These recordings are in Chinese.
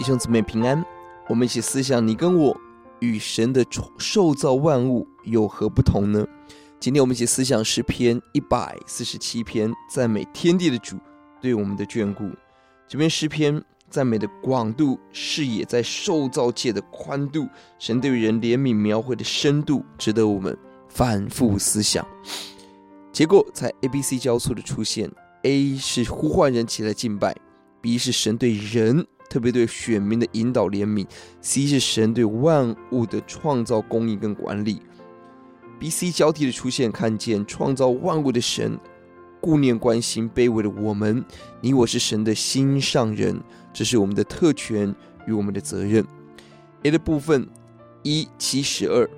弟兄姊妹平安，我们一起思想你跟我与神的受造万物有何不同呢？今天我们一起思想诗篇一百四十七篇，赞美天地的主对我们的眷顾。这篇诗篇赞美的广度、视野，在受造界的宽度，神对人怜悯描绘的深度，值得我们反复思想。结果在 A、B、C 交错的出现，A 是呼唤人起来敬拜。B 是神对人，特别对选民的引导怜悯；C 是神对万物的创造、供应跟管理。B、C 交替的出现，看见创造万物的神顾念关心卑微的我们。你我是神的心上人，这是我们的特权与我们的责任。A 的部分一七十二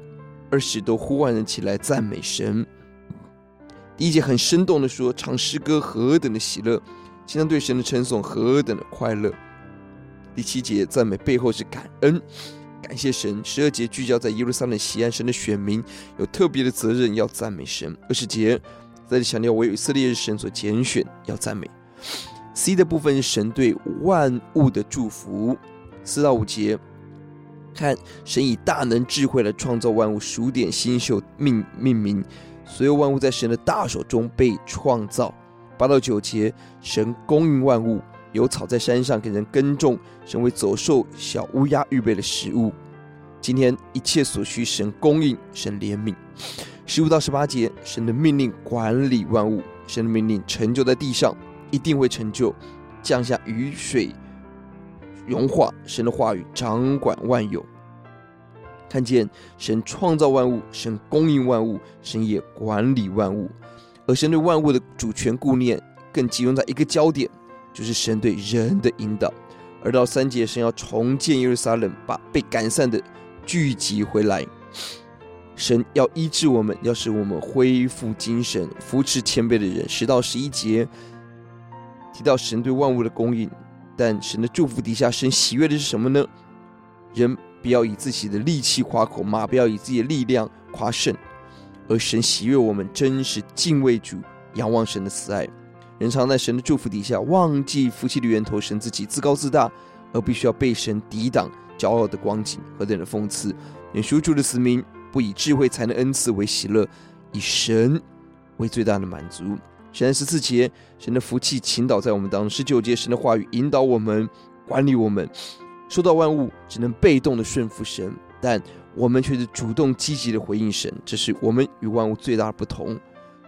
二十都呼唤人起来赞美神。第一节很生动的说，唱诗歌何等的喜乐。经常对神的称颂何等的快乐！第七节赞美背后是感恩，感谢神。十二节聚焦在耶路撒冷锡安神的选民有特别的责任要赞美神。二十节在这强调为以色列神所拣选要赞美。C 的部分神对万物的祝福。四到五节看神以大能智慧来创造万物，数点星宿命命名，所有万物在神的大手中被创造。八到九节，神供应万物，有草在山上给人耕种，神为走兽、小乌鸦预备了食物。今天一切所需，神供应，神怜悯。十五到十八节，神的命令管理万物，神的命令成就在地上，一定会成就。降下雨水，融化，神的话语掌管万有。看见神创造万物，神供应万物，神也管理万物。而神对万物的主权顾念，更集中在一个焦点，就是神对人的引导。而到三节，神要重建耶路撒冷，把被赶散的聚集回来。神要医治我们，要使我们恢复精神，扶持谦卑的人。十到十一节提到神对万物的供应，但神的祝福底下，神喜悦的是什么呢？人不要以自己的力气夸口，马不要以自己的力量夸胜。而神喜悦我们真实敬畏主，仰望神的慈爱。人常在神的祝福底下，忘记福气的源头，神自己自高自大，而必须要被神抵挡骄傲的光景，和人的讽刺！愿属主的子民不以智慧才能恩赐为喜乐，以神为最大的满足。神十四节，神的福气倾倒在我们当中；十九节，神的话语引导我们，管理我们。受到万物只能被动的顺服神，但我们却是主动积极的回应神，这是我们与万物最大的不同。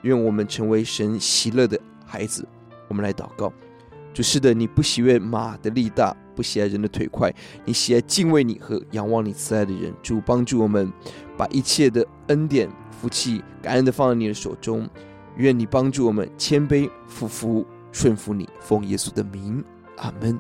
愿我们成为神喜乐的孩子。我们来祷告：主是的，你不喜悦马的力大，不喜爱人的腿快，你喜爱敬畏你和仰望你慈爱的人。主帮助我们，把一切的恩典、福气、感恩的放在你的手中。愿你帮助我们谦卑、俯伏、顺服你，奉耶稣的名，阿门。